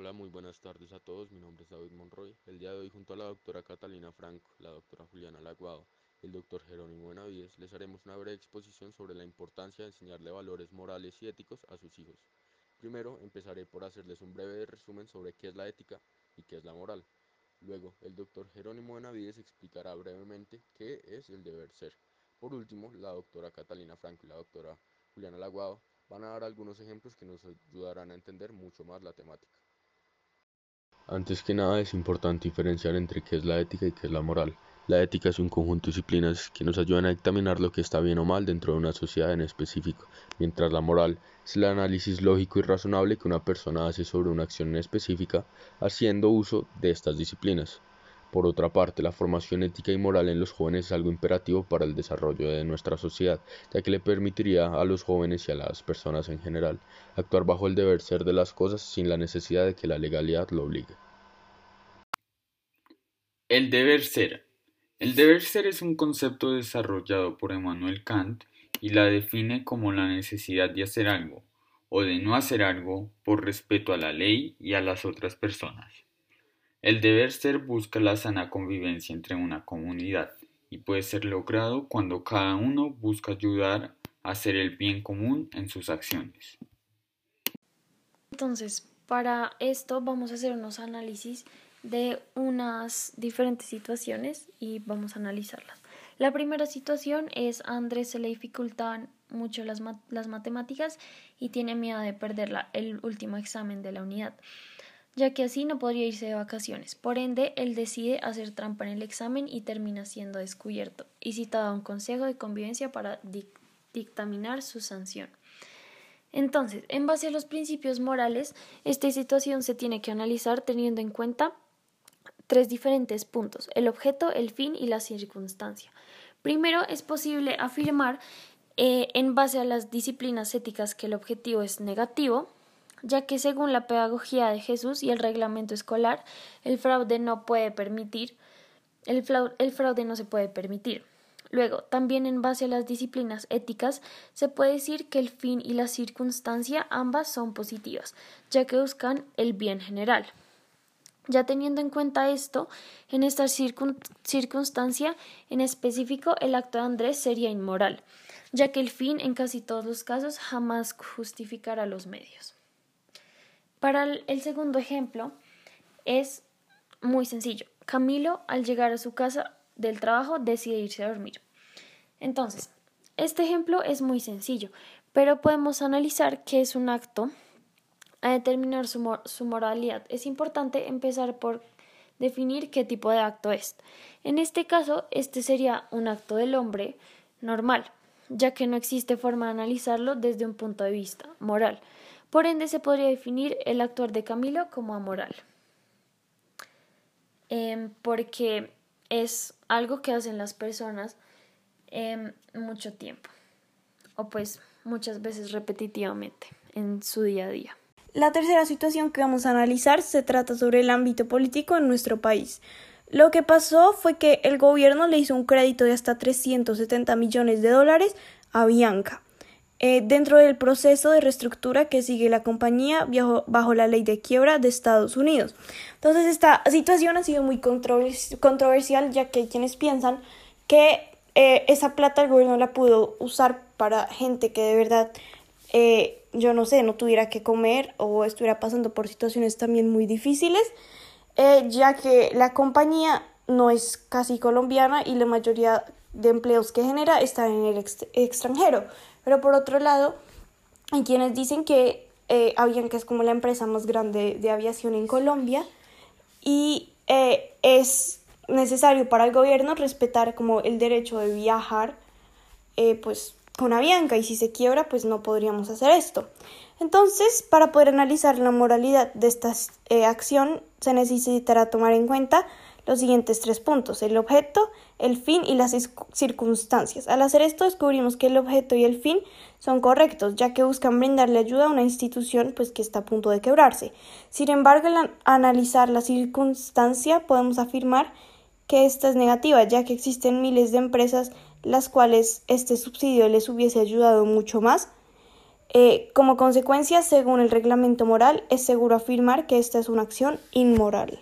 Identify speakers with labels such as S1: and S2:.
S1: Hola, muy buenas tardes a todos. Mi nombre es David Monroy. El día de hoy, junto a la doctora Catalina Franco, la doctora Juliana Laguado y el doctor Jerónimo Benavides, les haremos una breve exposición sobre la importancia de enseñarle valores morales y éticos a sus hijos. Primero, empezaré por hacerles un breve resumen sobre qué es la ética y qué es la moral. Luego, el doctor Jerónimo Benavides explicará brevemente qué es el deber ser. Por último, la doctora Catalina Franco y la doctora Juliana Laguado van a dar algunos ejemplos que nos ayudarán a entender mucho más la temática. Antes que nada es importante diferenciar entre qué es la ética y qué es la moral. La ética es un conjunto de disciplinas que nos ayudan a examinar lo que está bien o mal dentro de una sociedad en específico, mientras la moral es el análisis lógico y razonable que una persona hace sobre una acción en específica haciendo uso de estas disciplinas. Por otra parte, la formación ética y moral en los jóvenes es algo imperativo para el desarrollo de nuestra sociedad, ya que le permitiría a los jóvenes y a las personas en general actuar bajo el deber ser de las cosas sin la necesidad de que la legalidad lo obligue.
S2: El deber ser. El deber ser es un concepto desarrollado por Emmanuel Kant y la define como la necesidad de hacer algo o de no hacer algo por respeto a la ley y a las otras personas. El deber ser busca la sana convivencia entre una comunidad y puede ser logrado cuando cada uno busca ayudar a hacer el bien común en sus acciones.
S3: Entonces, para esto vamos a hacer unos análisis de unas diferentes situaciones y vamos a analizarlas. La primera situación es Andrés se le dificultan mucho las, las matemáticas y tiene miedo de perder el último examen de la unidad ya que así no podría irse de vacaciones. Por ende, él decide hacer trampa en el examen y termina siendo descubierto y citado a un consejo de convivencia para dictaminar su sanción. Entonces, en base a los principios morales, esta situación se tiene que analizar teniendo en cuenta tres diferentes puntos, el objeto, el fin y la circunstancia. Primero, es posible afirmar eh, en base a las disciplinas éticas que el objetivo es negativo, ya que según la pedagogía de Jesús y el reglamento escolar, el fraude no puede permitir, el fraude, no se puede permitir. Luego, también en base a las disciplinas éticas, se puede decir que el fin y la circunstancia ambas son positivas, ya que buscan el bien general. Ya teniendo en cuenta esto, en esta circunstancia en específico, el acto de Andrés sería inmoral, ya que el fin en casi todos los casos jamás justificará los medios. Para el segundo ejemplo es muy sencillo. Camilo, al llegar a su casa del trabajo, decide irse a dormir. Entonces, este ejemplo es muy sencillo, pero podemos analizar qué es un acto a determinar su, moralidad. Es importante empezar por definir qué tipo de acto es. En este caso, este sería un acto del hombre normal, ya que no existe forma de analizarlo desde un punto de vista moral. Por ende, se podría definir el actuar de Camilo como amoral, em, porque es algo que hacen las personas em, mucho tiempo, o pues muchas veces repetitivamente en su día a día.
S4: La tercera situación que vamos a analizar se trata sobre el ámbito político en nuestro país. Lo que pasó fue que el gobierno le hizo un crédito de hasta 370 millones de dólares a Bianca. Eh, dentro del proceso de reestructura que sigue la compañía bajo, la ley de quiebra de Estados Unidos. Entonces, esta situación ha sido muy controversial, ya que hay quienes piensan que eh, esa plata el gobierno la pudo usar para gente que de verdad, eh, yo no sé, no tuviera que comer o estuviera pasando por situaciones también muy difíciles, ya que la compañía no es casi colombiana y la mayoría de empleos que genera están en el extranjero. Pero por otro lado, hay quienes dicen que eh, Avianca es como la empresa más grande de aviación en Colombia y eh, es necesario para el gobierno respetar como el derecho de viajar eh, pues con Avianca y si se quiebra pues no podríamos hacer esto. Entonces, para poder analizar la moralidad de esta eh, acción se necesitará tomar en cuenta los siguientes tres puntos, el objeto, el fin y las circunstancias. Al hacer esto descubrimos que el objeto y el fin son correctos, ya que buscan brindarle ayuda a una institución pues que está a punto de quebrarse. Sin embargo, al analizar la circunstancia podemos afirmar que esta es negativa, ya que existen miles de empresas las cuales este subsidio les hubiese ayudado mucho más Eh, como consecuencia, según el reglamento moral, es seguro afirmar que esta es una acción inmoral.